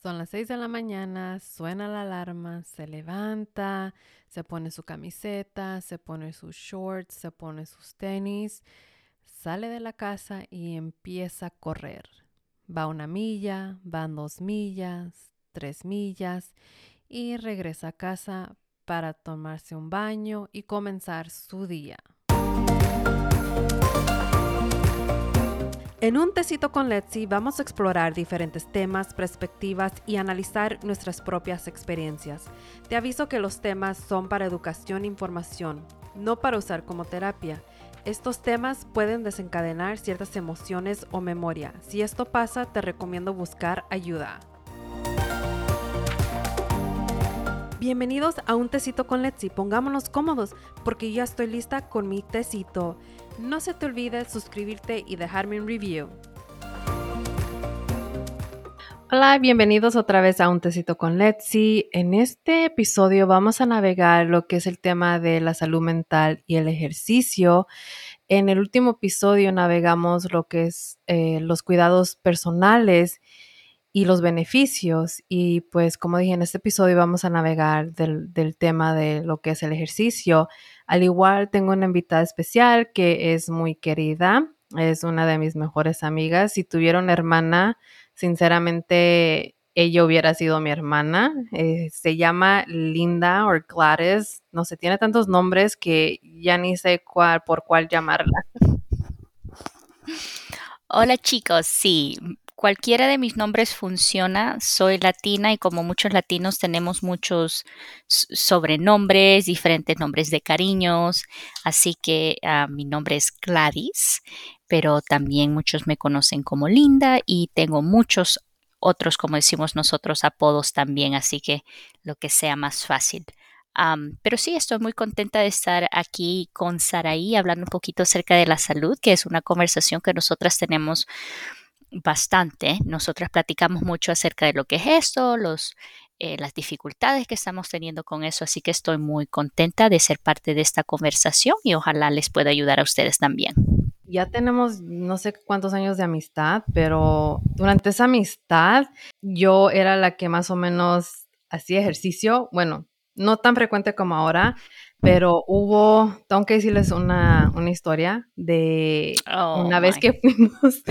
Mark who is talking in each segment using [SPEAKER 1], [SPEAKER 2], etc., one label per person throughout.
[SPEAKER 1] Son las 6 de la mañana, suena la alarma, se levanta, se pone su camiseta, se pone sus shorts, se pone sus tenis, sale de la casa y empieza a correr. Va una milla, van dos millas, tres millas y regresa a casa para tomarse un baño y comenzar su día. En un tecito con Letzi vamos a explorar diferentes temas, perspectivas y analizar nuestras propias experiencias. Te aviso que los temas son para educación e información, no para usar como terapia. Estos temas pueden desencadenar ciertas emociones o memoria. Si esto pasa, te recomiendo buscar ayuda. Bienvenidos a un tecito con Letzi. Pongámonos cómodos porque ya estoy lista con mi tecito. No se te olvide suscribirte y dejarme un review. Hola, bienvenidos otra vez a Un Tecito con Letzi. En este episodio vamos a navegar lo que es el tema de la salud mental y el ejercicio. En el último episodio navegamos lo que es eh, los cuidados personales y los beneficios. Y pues como dije en este episodio vamos a navegar del, del tema de lo que es el ejercicio. Al igual tengo una invitada especial que es muy querida, es una de mis mejores amigas. Si tuviera una hermana, sinceramente ella hubiera sido mi hermana. Eh, se llama Linda o Gladys, no sé, tiene tantos nombres que ya ni sé cuál, por cuál llamarla.
[SPEAKER 2] Hola chicos, sí, cualquiera de mis nombres funciona. Soy latina y como muchos latinos tenemos muchos sobrenombres, diferentes nombres de cariños. Así que uh, mi nombre es Gladys, pero también muchos me conocen como Linda y tengo muchos otros, como decimos nosotros, apodos también. Así que lo que sea más fácil. Pero sí, estoy muy contenta de estar aquí con Saraí hablando un poquito acerca de la salud, que es una conversación que nosotras tenemos bastante. Nosotras platicamos mucho acerca de lo que es esto, los, eh, las dificultades que estamos teniendo con eso, así que estoy muy contenta de ser parte de esta conversación y ojalá les pueda ayudar a ustedes también.
[SPEAKER 1] Ya tenemos no sé cuántos años de amistad, pero durante esa amistad yo era la que más o menos hacía ejercicio, bueno, no tan frecuente como ahora, pero hubo, tengo que decirles una, una historia de
[SPEAKER 2] Oh,
[SPEAKER 1] una vez
[SPEAKER 2] my.
[SPEAKER 1] que fuimos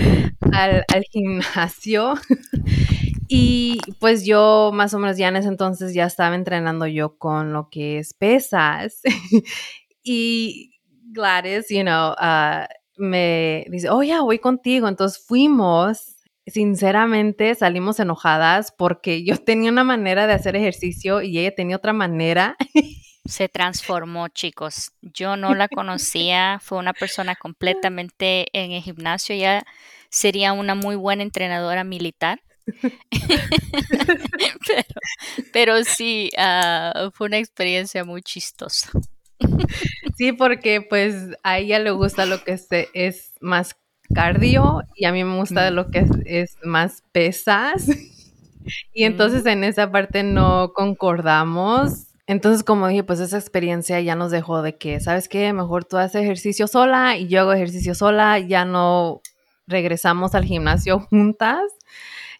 [SPEAKER 1] al, al gimnasio y pues yo más o menos ya en ese entonces ya estaba entrenando yo con lo que es pesas y Gladys, you know, uh, me dice, oh ya, voy contigo. Entonces fuimos, sinceramente salimos enojadas porque yo tenía una manera de hacer ejercicio y ella tenía otra manera.
[SPEAKER 2] Se transformó, chicos. Yo no la conocía, fue una persona completamente en el gimnasio, ya sería una muy buena entrenadora militar. pero, pero sí, uh, fue una experiencia muy chistosa.
[SPEAKER 1] Sí, porque pues a ella le gusta lo que es, es más cardio y a mí me gusta lo que es, es más pesas. Y entonces
[SPEAKER 2] Mm.
[SPEAKER 1] en esa parte no concordamos. Entonces, como dije, pues esa experiencia ya nos dejó de que, ¿sabes qué? Mejor tú haces ejercicio sola y yo hago ejercicio sola, ya no regresamos al gimnasio juntas.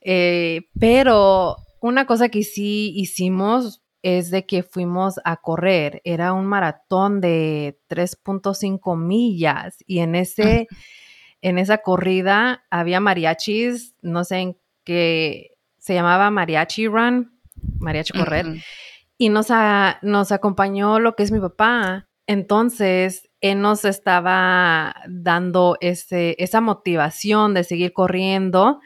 [SPEAKER 1] Eh, pero una cosa que sí hicimos es de que fuimos a correr. Era un maratón de 3.5 millas y en ese, en esa corrida había mariachis, no sé en qué, se llamaba Mariachi Run, Mariachi Correr, y nos, a- nos acompañó lo que es mi papá. Entonces, él nos estaba dando ese, esa motivación de seguir corriendo.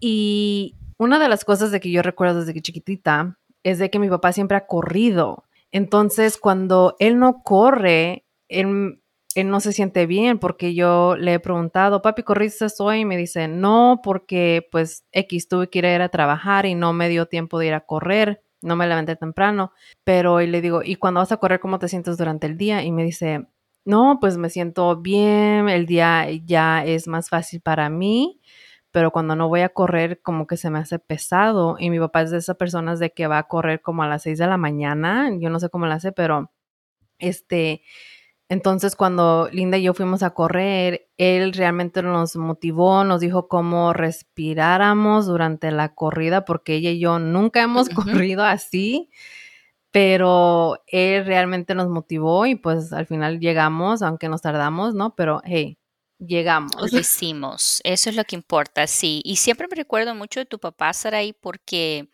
[SPEAKER 1] Y una de las cosas de que yo recuerdo desde que chiquitita es de que mi papá siempre ha corrido. Entonces, cuando él no corre, él, él no se siente bien porque yo le he preguntado, papi, ¿corriste hoy? Y me dice, no, porque pues X, tuve que ir a, ir a trabajar y no me dio tiempo de ir a correr, no me levanté temprano, pero y le digo, ¿y cuando vas a correr, cómo te sientes durante el día? Y me dice, no, pues me siento bien, el día ya es más fácil para mí, pero cuando no voy a correr como que se me hace pesado y mi papá es de esas personas de que va a correr como a las 6 de la mañana, yo no sé cómo lo hace, pero este entonces cuando Linda y yo fuimos a correr, él realmente nos motivó, nos dijo cómo respiráramos durante la corrida, porque ella y yo nunca hemos corrido así, pero él realmente nos motivó y pues al final llegamos, aunque nos tardamos, ¿no? Pero hey, llegamos.
[SPEAKER 2] Lo hicimos, eso es lo que importa, sí. Y siempre me recuerdo mucho de tu papá, Sarai, porque,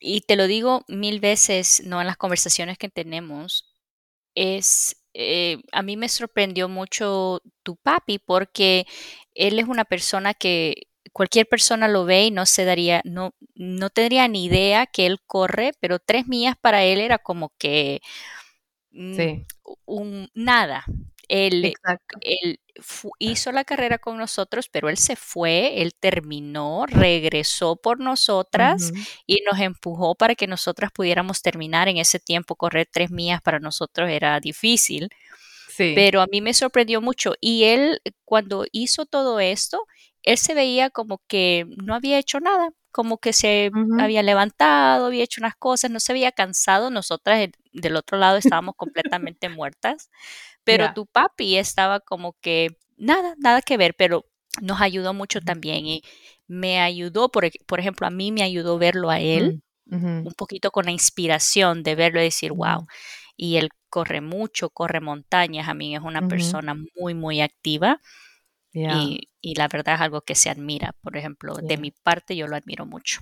[SPEAKER 2] y te lo digo mil veces, ¿no? En las conversaciones que tenemos, es, eh, a mí me sorprendió mucho tu papi porque él es una persona que cualquier persona lo ve y no se daría, no, no tendría ni idea que él corre, pero tres millas para él era como que mm, un, nada. Él, él hizo la carrera con nosotros, pero él se fue, él terminó, regresó por nosotras y nos empujó para que nosotras pudiéramos terminar. En ese tiempo, correr tres millas para nosotros era difícil. Pero a mí me sorprendió mucho. Y él, cuando hizo todo esto, él se veía como que no había hecho nada, como que se había levantado, había hecho unas cosas, no se había cansado. Nosotras del otro lado estábamos completamente muertas. Pero tu papi estaba como que nada, nada que ver, pero nos ayudó mucho también y me ayudó, por, por ejemplo, a mí me ayudó verlo a él, un poquito con la inspiración de verlo y decir, wow. Y él corre mucho, corre montañas, a mí es una persona muy, muy activa. Y, y, la verdad es algo que se admira. Por ejemplo, de mi parte yo lo admiro mucho.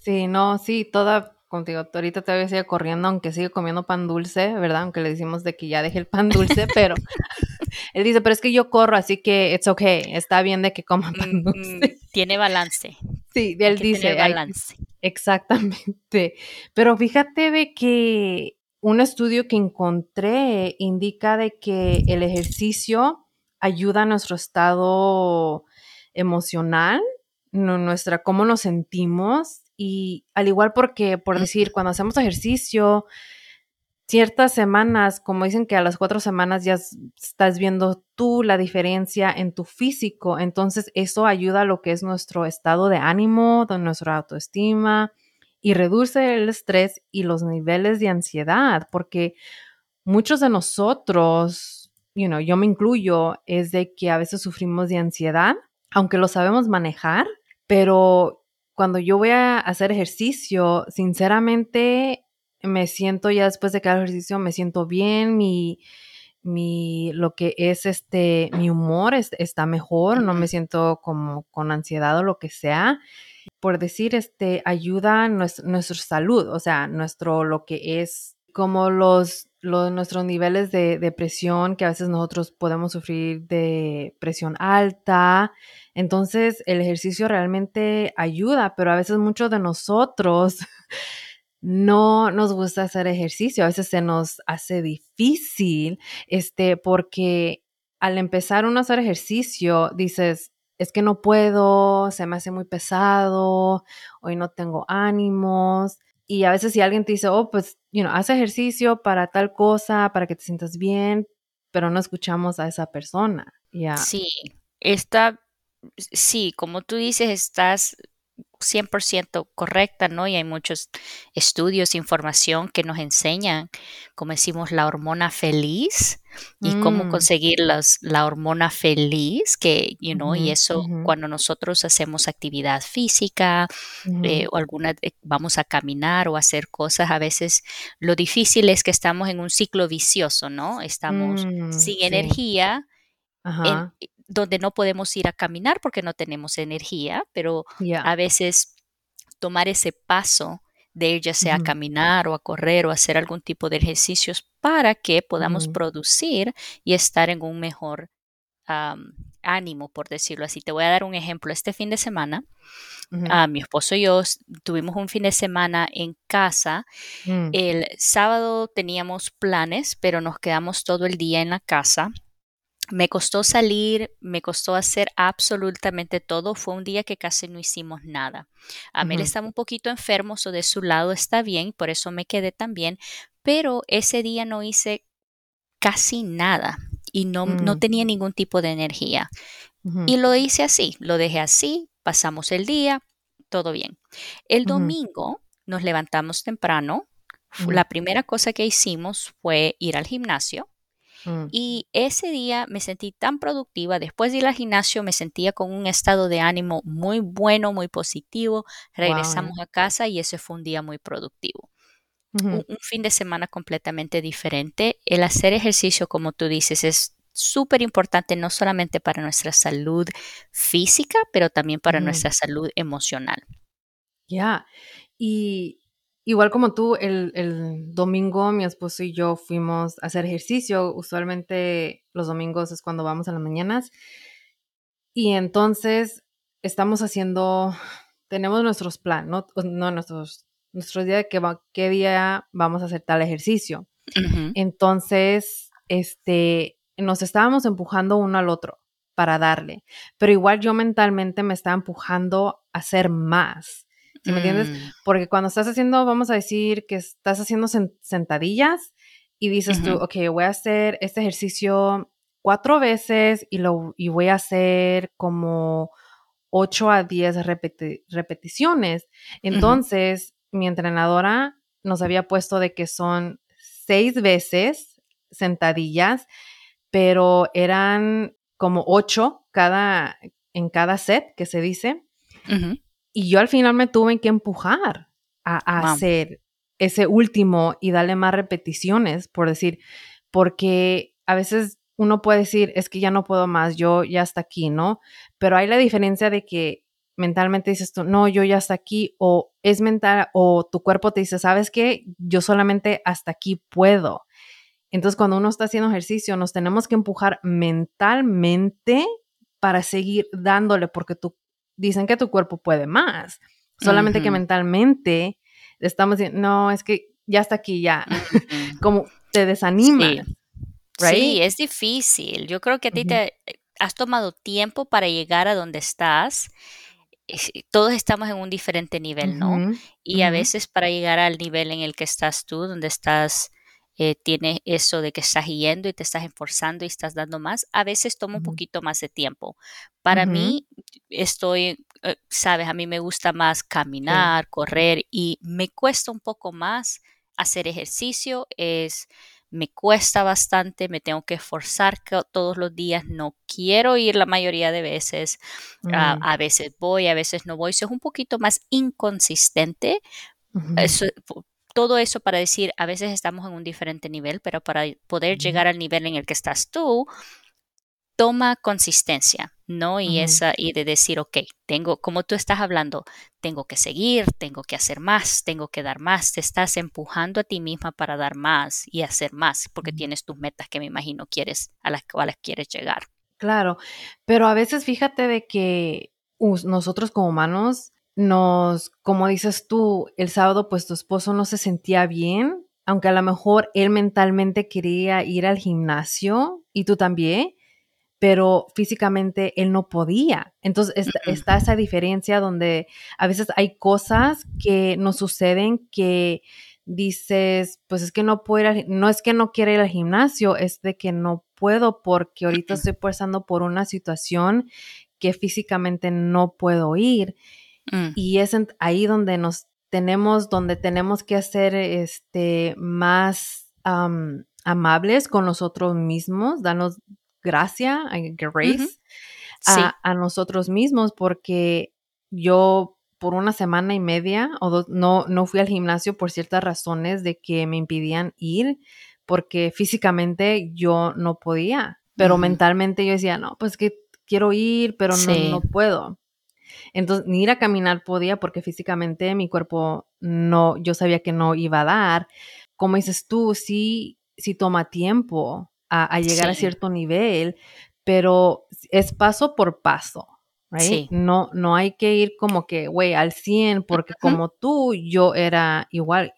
[SPEAKER 1] Sí, no, sí, toda contigo. Ahorita todavía sigue corriendo, aunque sigue comiendo pan dulce, ¿verdad? Aunque le decimos de que ya deje el pan dulce, pero él dice, pero es que yo corro, así que it's okay, está bien de que coma pan mm, dulce.
[SPEAKER 2] Tiene balance.
[SPEAKER 1] Sí, él dice.
[SPEAKER 2] balance.
[SPEAKER 1] exactamente. Pero fíjate de que un estudio que encontré indica de que el ejercicio ayuda a nuestro estado emocional, nuestra cómo nos sentimos y al igual porque, por decir, cuando hacemos ejercicio, ciertas semanas, como dicen que a las cuatro semanas ya estás viendo tú la diferencia en tu físico, entonces eso ayuda a lo que es nuestro estado de ánimo, de nuestra autoestima y reduce el estrés y los niveles de ansiedad, porque muchos de nosotros, you know, yo me incluyo, es de que a veces sufrimos de ansiedad, aunque lo sabemos manejar, pero cuando yo voy a hacer ejercicio, sinceramente me siento ya después de cada ejercicio, me siento bien, mi, mi, lo que es este, mi humor está mejor, no me siento como con ansiedad o lo que sea. Por decir, este, ayuda nuestra salud, o sea, nuestro, lo que es como los, nuestros niveles de, de presión, que a veces nosotros podemos sufrir de presión alta, entonces, el ejercicio realmente ayuda, pero a veces muchos de nosotros no nos gusta hacer ejercicio, a veces se nos hace difícil, este, porque al empezar uno a hacer ejercicio, dices, es que no puedo, se me hace muy pesado, hoy no tengo ánimos. Y a veces si alguien te dice, oh, pues, you know, haz ejercicio para tal cosa, para que te sientas bien, pero no escuchamos a esa persona. ya
[SPEAKER 2] Sí, está sí, como tú dices, estás 100% correcta, ¿no? Y hay muchos estudios, información que nos enseñan, como decimos, la hormona feliz y cómo mm. conseguir la hormona feliz, que, you know, y eso cuando nosotros hacemos actividad física eh, o alguna, eh, vamos a caminar o hacer cosas, a veces lo difícil es que estamos en un ciclo vicioso, ¿no? Estamos mm, sin energía. En, donde no podemos ir a caminar porque no tenemos energía, pero a veces tomar ese paso de ir ya sea a caminar o a correr o hacer algún tipo de ejercicios para que podamos producir y estar en un mejor ánimo, por decirlo así. Te voy a dar un ejemplo. Este fin de semana, a mi esposo y yo tuvimos un fin de semana en casa. Mm. El sábado teníamos planes, pero nos quedamos todo el día en la casa me costó salir, me costó hacer absolutamente todo. Fue un día que casi no hicimos nada. A mí estaba un poquito enfermo, o de su lado está bien, por eso me quedé también, pero ese día no hice casi nada y no, no mm. tenía ningún tipo de energía. Y lo hice así, lo dejé así, pasamos el día, todo bien. El domingo nos levantamos temprano. La primera cosa que hicimos fue ir al gimnasio
[SPEAKER 1] Mm,
[SPEAKER 2] Y ese día me sentí tan productiva. Después de ir al gimnasio me sentía con un estado de ánimo muy bueno, muy positivo. Regresamos a casa y ese fue un día muy productivo. Un, fin de semana completamente diferente. El hacer ejercicio, como tú dices, es súper importante no solamente para nuestra salud física, pero también para nuestra salud emocional.
[SPEAKER 1] Ya. Y igual como tú, el, el domingo mi esposo y yo fuimos a hacer ejercicio. Usualmente los domingos es cuando vamos a las mañanas. Y entonces estamos haciendo, tenemos nuestros planes, ¿no? No nuestros, nuestros días de qué, va- qué día vamos a hacer tal ejercicio. Entonces, este, nos estábamos empujando uno al otro para darle, pero igual yo mentalmente me estaba empujando a hacer más. ¿Sí me entiendes?
[SPEAKER 2] mm,
[SPEAKER 1] Porque cuando estás haciendo, vamos a decir que estás haciendo sen- sentadillas y dices tú, ok, voy a hacer este ejercicio cuatro veces y, lo, y voy a hacer como 8 a 10 repeti- repeticiones. Entonces, mi entrenadora nos había puesto de que son seis veces sentadillas, pero eran como ocho cada, en cada set, que se dice.
[SPEAKER 2] ujú.
[SPEAKER 1] Y yo al final me tuve que empujar a, a
[SPEAKER 2] Wow.
[SPEAKER 1] hacer ese último y darle más repeticiones, por decir, porque a veces uno puede decir, es que ya no puedo más, yo ya hasta aquí, ¿no? Pero hay la diferencia de que mentalmente dices tú, no, yo ya hasta aquí, o es mental, o tu cuerpo te dice, ¿sabes qué? Yo solamente hasta aquí puedo. Entonces, cuando uno está haciendo ejercicio, nos tenemos que empujar mentalmente para seguir dándole, porque tú, dicen que tu cuerpo puede más. Solamente que mentalmente estamos diciendo, no, es que ya está aquí, ya. Como te desanimas,
[SPEAKER 2] Sí,
[SPEAKER 1] right?
[SPEAKER 2] es difícil. Yo creo que a ti te eh, has tomado tiempo para llegar a donde estás. Todos estamos en un diferente nivel, ¿no? Y a veces para llegar al nivel en el que estás tú, donde estás, eh, tienes eso de que estás yendo y te estás esforzando y estás dando más, a veces toma un poquito más de tiempo. Para
[SPEAKER 1] ujú,
[SPEAKER 2] mí, estoy, eh, sabes, a mí me gusta más
[SPEAKER 1] sí,
[SPEAKER 2] caminar, correr y me cuesta un poco más hacer ejercicio. Es me cuesta bastante, me tengo que esforzar todos los días, no quiero ir la mayoría de veces, a,
[SPEAKER 1] mm,
[SPEAKER 2] a veces voy, a veces no voy, eso es un poquito más inconsistente.
[SPEAKER 1] ujú,
[SPEAKER 2] Eso- po- todo eso para decir, a veces estamos en un diferente nivel, pero para poder llegar al nivel en el que estás tú, toma consistencia, ¿no? Y
[SPEAKER 1] ujú,
[SPEAKER 2] esa, y de decir, ok, tengo, como tú estás hablando, tengo que seguir, tengo que hacer más, tengo que dar más, te estás empujando a ti misma para dar más y hacer más, porque tienes tus metas que me imagino quieres, a las cuales quieres llegar.
[SPEAKER 1] Claro, pero a veces fíjate de que nosotros como humanos nos, como dices tú, el sábado pues tu esposo no se sentía bien, aunque a lo mejor él mentalmente quería ir al gimnasio y tú también, pero físicamente él no podía. Entonces está, esa diferencia donde a veces hay cosas que nos suceden que dices, pues es que no puedo ir al, no es que no quiera ir al gimnasio, es de que no puedo porque ahorita estoy pasando por una situación que físicamente no puedo ir
[SPEAKER 2] mm,
[SPEAKER 1] y es ahí donde nos tenemos, donde tenemos que hacer este más am, amables con nosotros mismos, darnos gracia, grace
[SPEAKER 2] Sí.
[SPEAKER 1] a, nosotros mismos, porque yo por una semana y media o dos no, no fui al gimnasio por ciertas razones de que me impidían ir, porque físicamente yo no podía, pero mentalmente yo decía, no, pues que quiero ir, pero no, no puedo. Entonces, ni ir a caminar podía porque físicamente mi cuerpo no, yo sabía que no iba a dar. Como dices tú, sí, sí toma tiempo a, a llegar a cierto nivel, pero es paso por paso, right?
[SPEAKER 2] Sí.
[SPEAKER 1] No, no hay que ir como que, güey, al 100, porque como tú, yo era igual,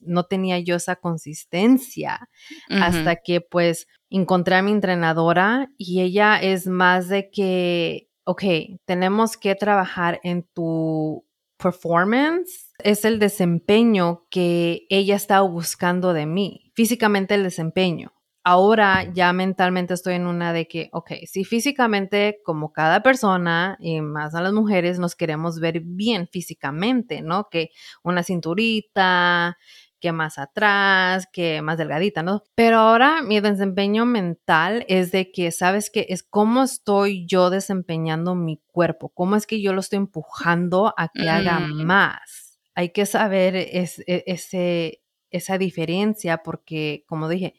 [SPEAKER 1] no tenía yo esa consistencia hasta que pues encontré a mi entrenadora y ella es más de que, ok, tenemos que trabajar en tu performance. Es el desempeño que ella estaba buscando de mí, físicamente el desempeño. Ahora ya mentalmente estoy en una de que, ok, si físicamente, como cada persona, y más a las mujeres, nos queremos ver bien físicamente, ¿no? Que una cinturita, que más atrás, que más delgadita, ¿no? Pero ahora mi desempeño mental es de que, ¿sabes qué? Es cómo estoy yo desempeñando mi cuerpo, cómo es que yo lo estoy empujando a que haga
[SPEAKER 2] Mm,
[SPEAKER 1] más. Hay que saber es- e- ese, esa diferencia porque, como dije,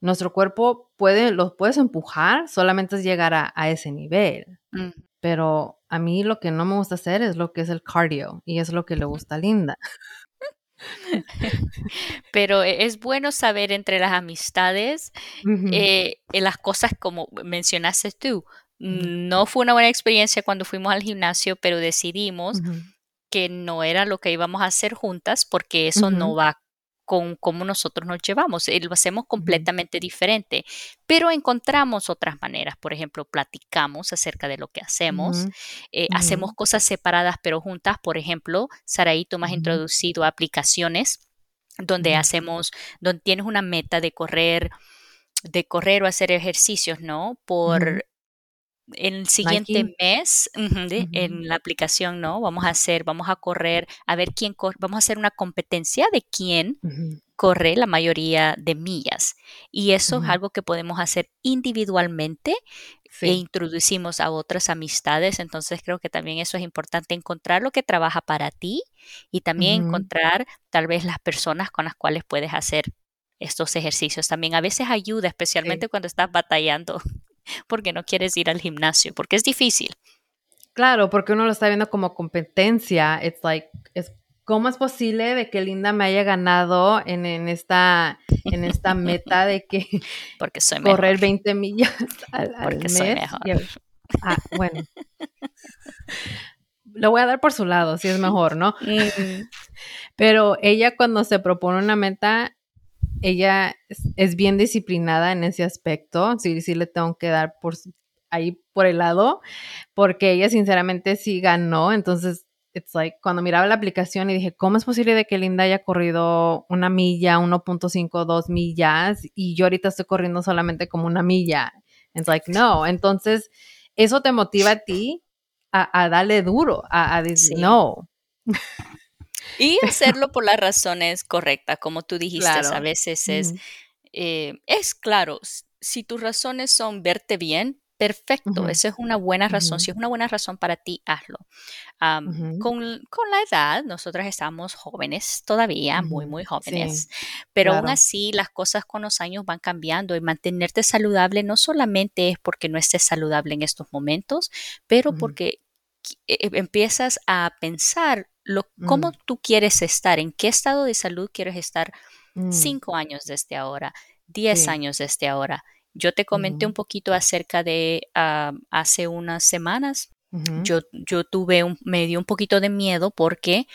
[SPEAKER 1] nuestro cuerpo puede, lo puedes empujar, solamente es llegar a, a ese nivel.
[SPEAKER 2] mm.
[SPEAKER 1] Pero a mí lo que no me gusta hacer es lo que es el cardio y es lo que le gusta a Linda.
[SPEAKER 2] Pero e- es bueno saber entre las amistades eh, eh, las cosas como mencionaste tú. No fue una buena experiencia cuando fuimos al gimnasio, pero decidimos que no era lo que íbamos a hacer juntas porque eso no va con cómo nosotros nos llevamos, eh, lo hacemos completamente diferente, pero encontramos otras maneras, por ejemplo, platicamos acerca de lo que hacemos, eh, hacemos cosas separadas pero juntas, por ejemplo, Saraí, tú me has introducido a aplicaciones donde hacemos, donde tienes una meta de correr, de correr o hacer ejercicios, ¿no? Por en el siguiente
[SPEAKER 1] Nike.
[SPEAKER 2] mes, de- en la aplicación, ¿no? Vamos a hacer, vamos a correr, a ver quién corre, vamos a hacer una competencia de quién corre la mayoría de millas. Y eso es algo que podemos hacer individualmente e introducimos a otras amistades. Entonces creo que también eso es importante, encontrar lo que trabaja para ti y también encontrar tal vez las personas con las cuales puedes hacer estos ejercicios. También a veces ayuda,
[SPEAKER 1] sí.
[SPEAKER 2] especialmente cuando estás batallando porque no quieres ir al gimnasio, porque es difícil.
[SPEAKER 1] Claro, porque uno lo está viendo como competencia. It's like, es, ¿cómo es posible de que Linda me haya ganado en, en esta, en esta meta de que
[SPEAKER 2] Porque soy mejor,
[SPEAKER 1] correr 20 millas al, al
[SPEAKER 2] porque soy
[SPEAKER 1] mes?
[SPEAKER 2] mejor.
[SPEAKER 1] Y a- ah, bueno, lo voy a dar por su lado, si es mejor, ¿no?
[SPEAKER 2] Mm,
[SPEAKER 1] Pero ella cuando se propone una meta, ella es, bien disciplinada en ese aspecto. Sí, sí le tengo que dar por ahí por el lado, porque ella sinceramente sí ganó. Entonces, it's like, cuando miraba la aplicación y dije, ¿cómo es posible de que Linda haya corrido una milla, 1.52 millas, y yo ahorita estoy corriendo solamente como una milla? It's like, no. Entonces, eso te motiva a ti a, a darle duro, a, a decir,
[SPEAKER 2] sí.
[SPEAKER 1] no.
[SPEAKER 2] Y hacerlo por las razones correctas, como tú dijiste, a veces es, eh, es claro, si tus razones son verte bien, perfecto, esa es una buena razón. Si es una buena razón para ti, hazlo. Con, con la edad, nosotras estamos jóvenes todavía, muy, muy
[SPEAKER 1] Sí,
[SPEAKER 2] jóvenes, pero aún
[SPEAKER 1] claro.
[SPEAKER 2] así las cosas con los años van cambiando y mantenerte saludable no solamente es porque no estés saludable en estos momentos, pero porque e- e- empiezas a pensar lo, cómo
[SPEAKER 1] mm,
[SPEAKER 2] tú quieres estar, en qué estado de salud quieres estar
[SPEAKER 1] mm,
[SPEAKER 2] cinco años desde ahora, diez
[SPEAKER 1] sí.
[SPEAKER 2] años desde ahora. Yo te comenté un
[SPEAKER 1] Ujú,
[SPEAKER 2] poquito acerca de ah, hace unas semanas. Yo, yo tuve un, me dio un poquito de miedo porque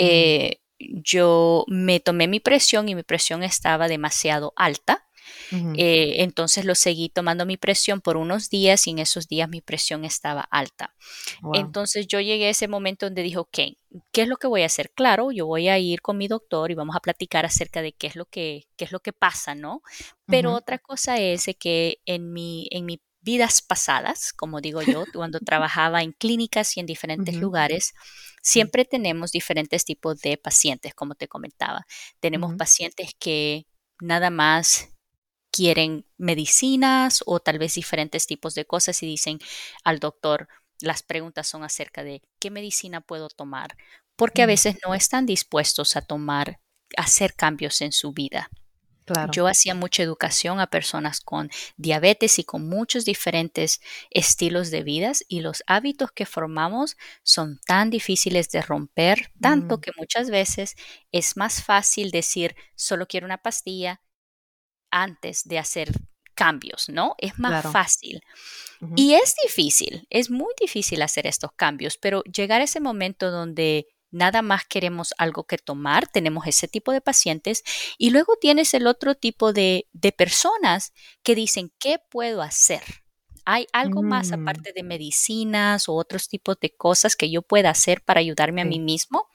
[SPEAKER 1] mm,
[SPEAKER 2] eh, yo me tomé mi presión y mi presión estaba demasiado alta. Eh, entonces lo seguí tomando mi presión por unos días y en esos días mi presión estaba alta.
[SPEAKER 1] Wow.
[SPEAKER 2] Entonces yo llegué a ese momento donde dije, ok, ¿qué es lo que voy a hacer? Claro, yo voy a ir con mi doctor y vamos a platicar acerca de qué es lo que, qué es lo que pasa, ¿no? Pero otra cosa es que en mi, en mis vidas pasadas, como digo yo, cuando trabajaba en clínicas y en diferentes lugares, siempre tenemos diferentes tipos de pacientes, como te comentaba. Tenemos pacientes que nada más quieren medicinas o tal vez diferentes tipos de cosas y dicen al doctor, las preguntas son acerca de qué medicina puedo tomar, porque a veces no están dispuestos a tomar, a hacer cambios en su vida.
[SPEAKER 1] Claro.
[SPEAKER 2] Yo hacía mucha educación a personas con diabetes y con muchos diferentes estilos de vidas y los hábitos que formamos son tan difíciles de romper, tanto
[SPEAKER 1] Mm,
[SPEAKER 2] que muchas veces es más fácil decir solo quiero una pastilla antes de hacer cambios, ¿no? Es más
[SPEAKER 1] Claro.
[SPEAKER 2] fácil. Y es difícil, es muy difícil hacer estos cambios, pero llegar a ese momento donde nada más queremos algo que tomar, tenemos ese tipo de pacientes, y luego tienes el otro tipo de, de personas que dicen, ¿qué puedo hacer? ¿Hay algo más
[SPEAKER 1] mm,
[SPEAKER 2] aparte de medicinas o otros tipos de cosas que yo pueda hacer para ayudarme a mí mismo?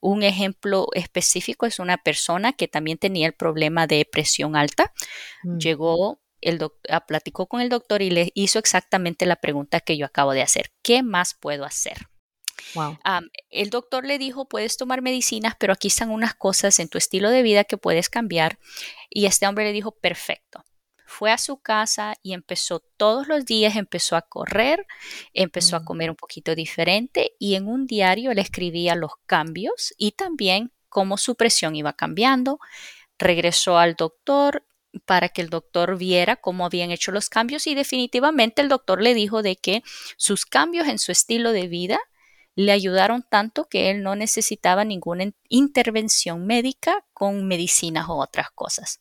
[SPEAKER 2] Un ejemplo específico es una persona que también tenía el problema de presión alta
[SPEAKER 1] mm,
[SPEAKER 2] llegó, el ah, platicó con el doctor y le hizo exactamente la pregunta que yo acabo de hacer. ¿Qué más puedo hacer?
[SPEAKER 1] Wow.
[SPEAKER 2] el doctor le dijo, puedes tomar medicinas, pero aquí están unas cosas en tu estilo de vida que puedes cambiar. Y este hombre le dijo, perfecto. Fue a su casa y empezó todos los días, empezó a correr, empezó a mm. comer un poquito diferente y en un diario le escribía los cambios y también cómo su presión iba cambiando. Regresó al doctor para que el doctor viera cómo habían hecho los cambios y definitivamente el doctor le dijo de que sus cambios en su estilo de vida le ayudaron tanto que él no necesitaba ninguna intervención médica con medicinas o otras cosas.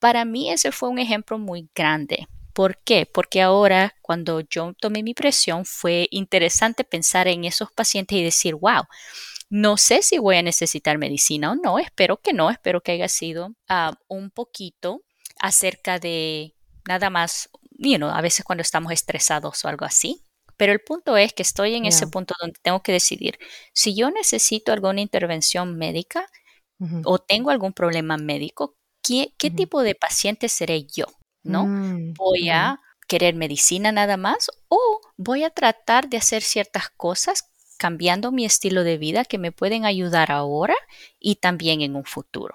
[SPEAKER 2] Para mí ese fue un ejemplo muy grande. ¿Por qué? Porque ahora cuando yo tomé mi presión fue interesante pensar en esos pacientes y decir, wow, no sé si voy a necesitar medicina o no, espero que no, espero que haya sido ah, un poquito acerca de nada más, you a veces cuando estamos estresados o algo así. Pero el punto es que estoy en ese punto donde tengo que decidir si yo necesito alguna intervención médica o tengo algún problema médico, ¿qué, tipo de paciente seré yo? ¿No? Mm, ¿Voy a querer medicina nada más o voy a tratar de hacer ciertas cosas cambiando mi estilo de vida que me pueden ayudar ahora y también en un futuro?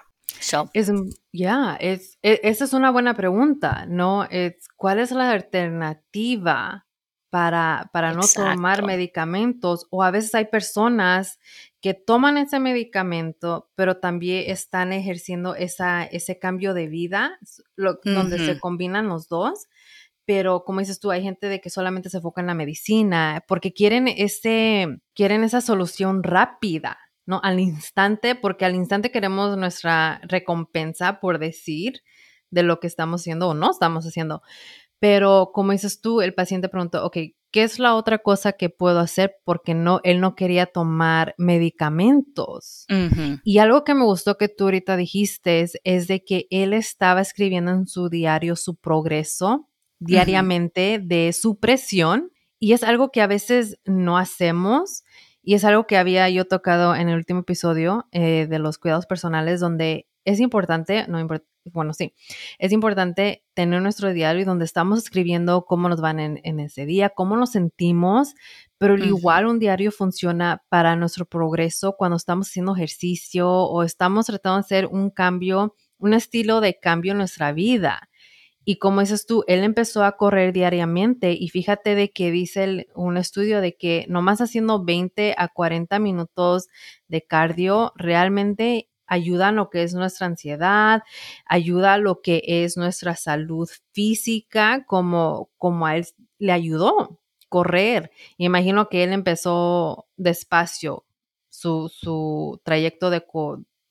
[SPEAKER 1] Es, ya, es, e, esa es una buena pregunta, ¿no? Es, ¿Cuál es la alternativa para, para no tomar medicamentos? O a veces hay personas que toman ese medicamento, pero también están ejerciendo esa, ese cambio de vida, donde se combinan los dos. Pero como dices tú, hay gente de que solamente se enfoca en la medicina porque quieren ese, quieren esa solución rápida. ¿no? Al instante, porque al instante queremos nuestra recompensa por decir de lo que estamos haciendo o no estamos haciendo. Pero como dices tú, el paciente preguntó, ok, ¿qué es la otra cosa que puedo hacer? Porque no, él no quería tomar medicamentos. Y algo que me gustó que tú ahorita dijiste es, de que él estaba escribiendo en su diario su progreso diariamente de su presión. Y es algo que a veces no hacemos y es algo que había yo tocado en el último episodio eh, de los cuidados personales, donde es importante, no bueno, sí, es importante tener nuestro diario donde estamos escribiendo cómo nos van en, ese día, cómo nos sentimos, pero igual un diario funciona para nuestro progreso cuando estamos haciendo ejercicio o estamos tratando de hacer un cambio, un estilo de cambio en nuestra vida. Y como dices tú, él empezó a correr diariamente y fíjate de que dice un estudio de que nomás haciendo 20 a 40 minutos de cardio realmente ayuda a lo que es nuestra ansiedad, ayuda a lo que es nuestra salud física, como, como a él le ayudó correr. imagino que él empezó despacio su, su trayecto de,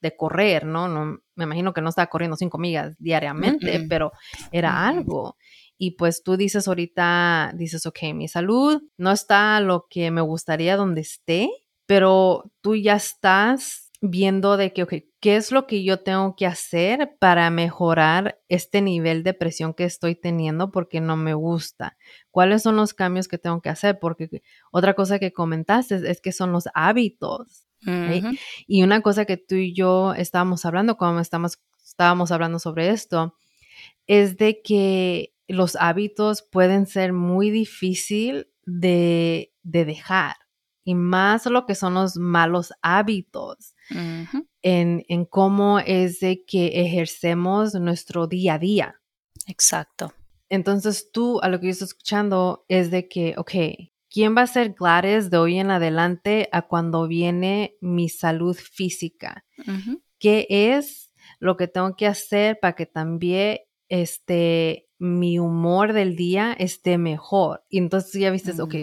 [SPEAKER 1] de correr, ¿no? ¿no? Me imagino que no estaba corriendo cinco millas diariamente, pero era algo. Y pues tú dices ahorita, dices, ok, mi salud no está lo que me gustaría donde esté, pero tú ya estás viendo de que, ¿qué es lo que yo tengo que hacer para mejorar este nivel de presión que estoy teniendo porque no me gusta? ¿Cuáles son los cambios que tengo que hacer? Porque otra cosa que comentaste es que son los hábitos. Y una cosa que tú y yo estábamos hablando cuando estamos, estábamos hablando sobre esto es de que los hábitos pueden ser muy difícil de, dejar y más lo que son los malos hábitos en, en, cómo es de que ejercemos nuestro día a día.
[SPEAKER 2] Exacto.
[SPEAKER 1] Entonces tú, a lo que yo estoy escuchando, es de que, ok, ¿Quién va a ser Gladys de hoy en adelante a cuando viene mi salud física? ¿Qué es lo que tengo que hacer para que también este, mi humor del día esté mejor? Y entonces ya viste, ok, mm.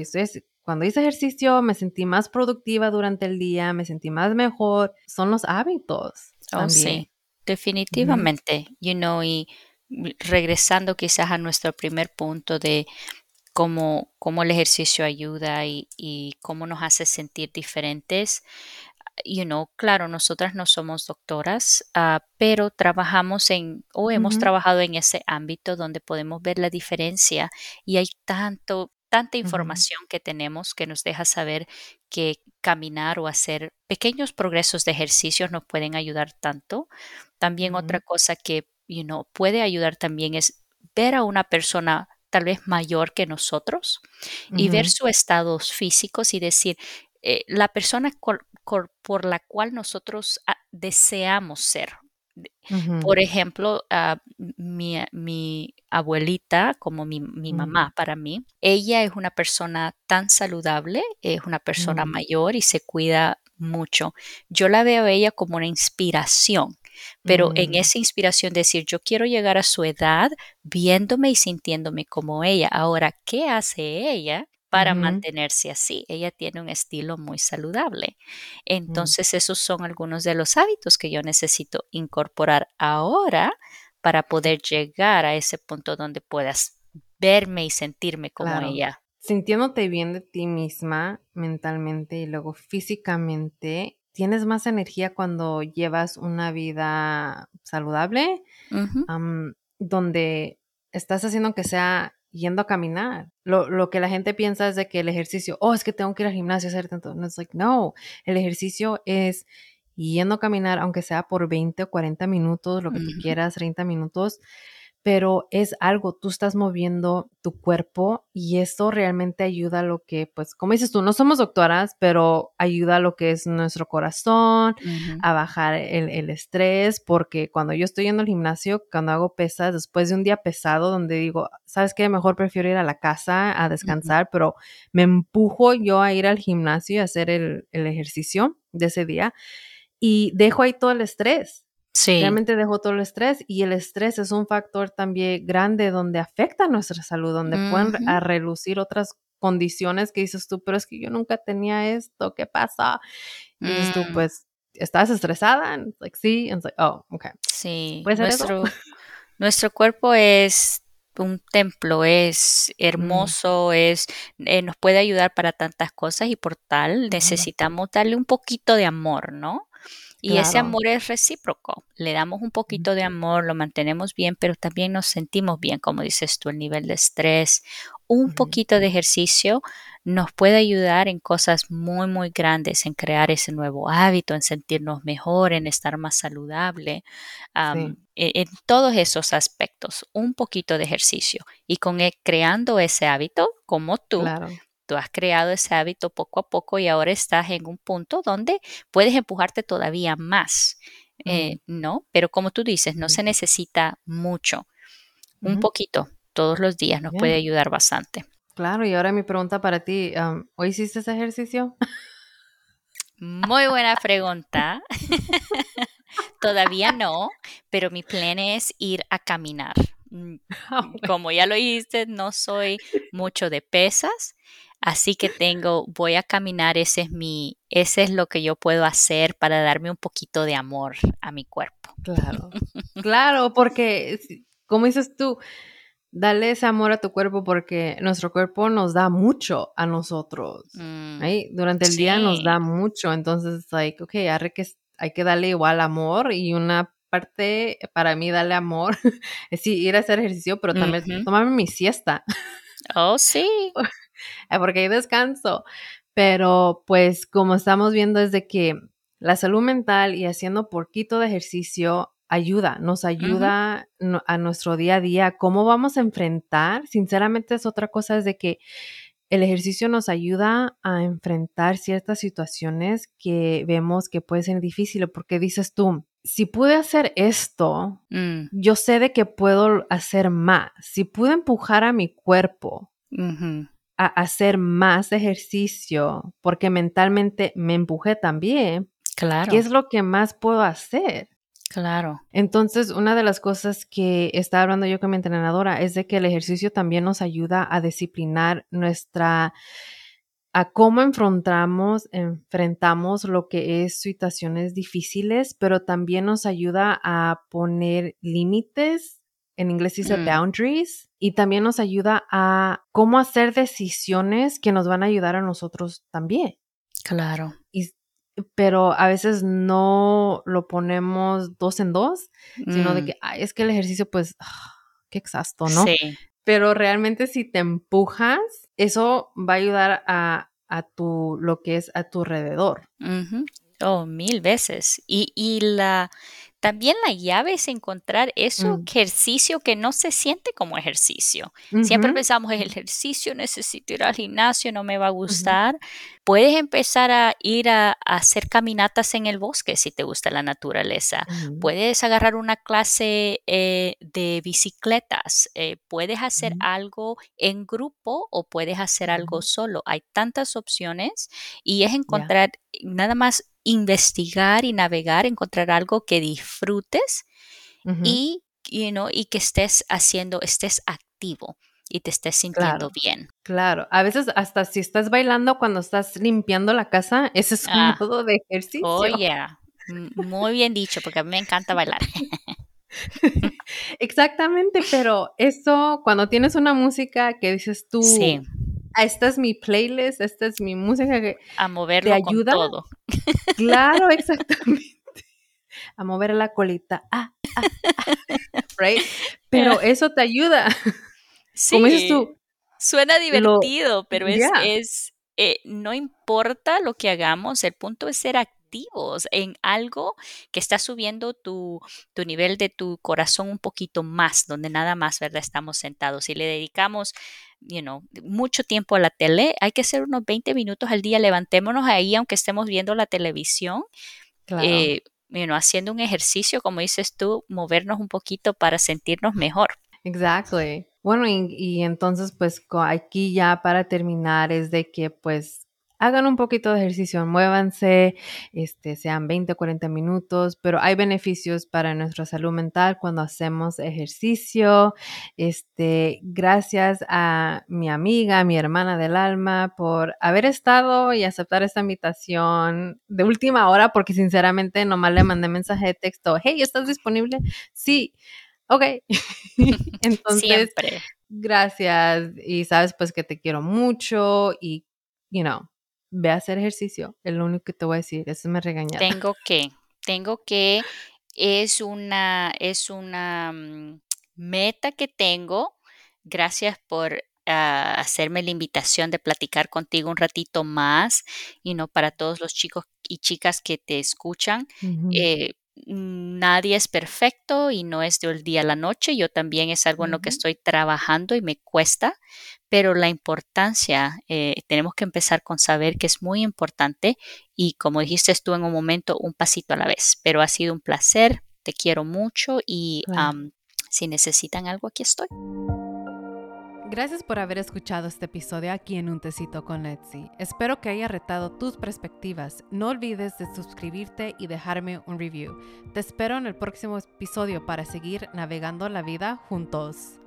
[SPEAKER 1] Cuando hice ejercicio me sentí más productiva durante el día, me sentí más mejor. Son los hábitos. Oh, sí,
[SPEAKER 2] definitivamente. You know, y regresando quizás a nuestro primer punto de cómo, cómo el ejercicio ayuda y, cómo nos hace sentir diferentes. You know, claro, nosotras no somos doctoras, ah, pero trabajamos en o hemos trabajado en ese ámbito donde podemos ver la diferencia y hay tanto, tanta información que tenemos que nos deja saber que caminar o hacer pequeños progresos de ejercicios nos pueden ayudar tanto. También otra cosa que you know, puede ayudar también es ver a una persona tal vez mayor que nosotros y ver sus estados físicos y decir, eh, la persona por la cual nosotros ah, deseamos ser. Por ejemplo, ah, mi, abuelita, como mi, mm. mamá para mí, ella es una persona tan saludable, es una persona mm. mayor y se cuida mucho. Yo la veo a ella como una inspiración, pero en mm. esa inspiración decir, yo quiero llegar a su edad viéndome y sintiéndome como ella. Ahora, ¿qué hace ella? Para mantenerse así. Ella tiene un estilo muy saludable. Mm. Entonces, esos son algunos de los hábitos que yo necesito incorporar ahora para poder llegar a ese punto donde puedas verme y sentirme como ella.
[SPEAKER 1] Sintiéndote bien de ti misma mentalmente y luego físicamente, tienes más energía cuando llevas una vida saludable, donde estás haciendo que sea yendo a caminar. Lo, lo, que la gente piensa es de que el ejercicio, oh, es que tengo que ir al gimnasio a hacer tanto. No, es like, no, el ejercicio es yendo a caminar, aunque sea por 20 o 40 minutos, lo que tú quieras, 30 minutos, pero es algo, tú estás moviendo tu cuerpo y esto realmente ayuda a lo que, pues, como dices tú, no somos doctoras, pero ayuda a lo que es nuestro corazón, a bajar el, estrés, porque cuando yo estoy yendo al gimnasio, cuando hago pesas, después de un día pesado, donde digo, ¿sabes qué? Mejor prefiero ir a la casa a descansar, pero me empujo yo a ir al gimnasio y hacer el, el ejercicio de ese día y dejo ahí todo el estrés Realmente dejó todo el estrés y el estrés es un factor también grande donde afecta nuestra salud, donde pueden a relucir otras condiciones que dices tú, pero es que yo nunca tenía esto, ¿qué pasa? Y dices tú, mm. pues, ¿estás estresada? And like, sí, and like, oh, okay.
[SPEAKER 2] Sí, nuestro, nuestro cuerpo es un templo, es mm. hermoso, es, eh, nos puede ayudar para tantas cosas y por tal necesitamos darle un poquito de amor, ¿no? Y ese amor es recíproco. Le damos un poquito de amor, lo mantenemos bien, pero también nos sentimos bien, como dices tú, el nivel de estrés. Un poquito de ejercicio nos puede ayudar en cosas muy, muy grandes, en crear ese nuevo hábito, en sentirnos mejor, en estar más saludable, e, en, todos esos aspectos. Un poquito de ejercicio. Y con e, creando ese hábito, como tú, Tú has creado ese hábito poco a poco y ahora estás en un punto donde puedes empujarte todavía más, eh, ¿no? Pero como tú dices, no se necesita mucho. Un poquito todos los días nos puede ayudar bastante.
[SPEAKER 1] Claro, y ahora mi pregunta para ti, ¿hoy hiciste ese ejercicio?
[SPEAKER 2] Muy buena pregunta. Todavía no, pero mi plan es ir a caminar. Mm, ah, como ya lo dijiste, no soy mucho de pesas, Así que tengo, voy a caminar, ese es mi, ese es lo que yo puedo hacer para darme un poquito de amor a mi cuerpo.
[SPEAKER 1] Claro, claro, porque como dices tú, dale ese amor a tu cuerpo porque nuestro cuerpo nos da mucho a nosotros. Mm, Durante el día nos da mucho, entonces, like, ok, que, hay que darle igual amor y una parte para mí darle amor es ir a hacer ejercicio, pero también tomarme mi siesta.
[SPEAKER 2] Oh, sí.
[SPEAKER 1] porque hay descanso. Pero pues como estamos viendo es de que la salud mental y haciendo poquito de ejercicio ayuda, nos ayuda a nuestro día a día, cómo vamos a enfrentar, sinceramente es otra cosa, es de que el ejercicio nos ayuda a enfrentar ciertas situaciones que vemos que pueden ser difíciles, porque dices tú, si pude hacer esto, mm. yo sé de que puedo hacer más. Si pude empujar a mi cuerpo a hacer más ejercicio porque mentalmente me empujé también. Claro. ¿Qué es lo que más puedo hacer?
[SPEAKER 2] Claro.
[SPEAKER 1] Entonces, una de las cosas que estaba hablando yo con mi entrenadora es de que el ejercicio también nos ayuda a disciplinar nuestra a cómo enfrentamos, enfrentamos lo que es situaciones difíciles, pero también nos ayuda a poner límites en inglés dice mm. boundaries, y también nos ayuda a cómo hacer decisiones que nos van a ayudar a nosotros también.
[SPEAKER 2] Claro.
[SPEAKER 1] Y, pero a veces no lo ponemos dos en dos, sino de mm. que es que el ejercicio, pues, ah, qué exhausto, ¿no? Sí. Pero realmente si te empujas, eso va a ayudar a, a tu, lo que es a tu alrededor.
[SPEAKER 2] Oh, mil veces. Y, y la también la llave es encontrar eso
[SPEAKER 1] Mm.
[SPEAKER 2] ejercicio que no se siente como ejercicio. Siempre pensamos, el ejercicio necesito ir al gimnasio, no me va a gustar. Puedes empezar a ir a, a hacer caminatas en el bosque si te gusta la naturaleza. Puedes agarrar una clase eh, de bicicletas. eh, puedes hacer algo en grupo o puedes hacer algo solo. Hay tantas opciones y es encontrar nada más investigar y navegar, encontrar algo que disfrutes y, you know, y que estés haciendo, estés activo y te estés sintiendo
[SPEAKER 1] Claro,
[SPEAKER 2] bien.
[SPEAKER 1] claro. A veces hasta si estás bailando cuando estás limpiando la casa, ese es un
[SPEAKER 2] Ah,
[SPEAKER 1] modo de
[SPEAKER 2] oh
[SPEAKER 1] ejercicio.
[SPEAKER 2] yeah. M- Muy bien dicho, porque a mí me encanta bailar.
[SPEAKER 1] Exactamente, pero eso cuando tienes una música que dices
[SPEAKER 2] Sí,
[SPEAKER 1] tú: "Ah, esta es mi playlist, esta es mi música que
[SPEAKER 2] a
[SPEAKER 1] te
[SPEAKER 2] moverlo con
[SPEAKER 1] ayuda",
[SPEAKER 2] todo.
[SPEAKER 1] claro, exactamente, a mover la colita, ah, ah, right, pero eso te ayuda. Como dices
[SPEAKER 2] Sí,
[SPEAKER 1] tú,
[SPEAKER 2] suena
[SPEAKER 1] lo
[SPEAKER 2] divertido, pero es, es, eh, no importa lo que hagamos, el punto es ser activos en algo que está subiendo tu, tu nivel de tu corazón un poquito más, donde nada más, ¿verdad? Estamos sentados. Si le dedicamos, you know, mucho tiempo a la tele, hay que hacer unos 20 minutos al día, levantémonos ahí, aunque estemos viendo la televisión,
[SPEAKER 1] claro.
[SPEAKER 2] eh, you know, haciendo un ejercicio, como dices tú, movernos un poquito para sentirnos mejor.
[SPEAKER 1] Exactly. Bueno, y, y entonces, pues aquí ya para terminar es de que pues hagan un poquito de ejercicio, muévanse, este, sean 20 o 40 minutos, pero hay beneficios para nuestra salud mental cuando hacemos ejercicio. Este, gracias a mi amiga, mi hermana del alma, por haber estado y aceptar esta invitación de última hora, porque sinceramente nomás le mandé mensaje de texto, hey, ¿estás disponible? Sí. Ok. Entonces,
[SPEAKER 2] Siempre.
[SPEAKER 1] gracias. Y sabes pues que te quiero mucho y, you know, ve a hacer ejercicio. Es lo único que te voy a decir. Esa es mi regañada.
[SPEAKER 2] Tengo que, tengo que, es una, es una mm, meta que tengo. Gracias por ah, hacerme la invitación de platicar contigo un ratito más y no para todos los chicos y chicas que te escuchan.
[SPEAKER 1] Ujú,
[SPEAKER 2] eh, nadie es perfecto y no es de un día a la noche. Yo también es algo en lo que estoy trabajando y me cuesta, pero la importancia, eh, tenemos que empezar con saber que es muy importante y como dijiste tú en un momento, un pasito a la vez. Pero ha sido un placer, te quiero mucho y si necesitan algo, aquí estoy.
[SPEAKER 1] Gracias por haber escuchado este episodio aquí en Un Tecito con Letzi. Espero que haya retado tus perspectivas. No olvides de suscribirte y dejarme un review. Te espero en el próximo episodio para seguir navegando la vida juntos.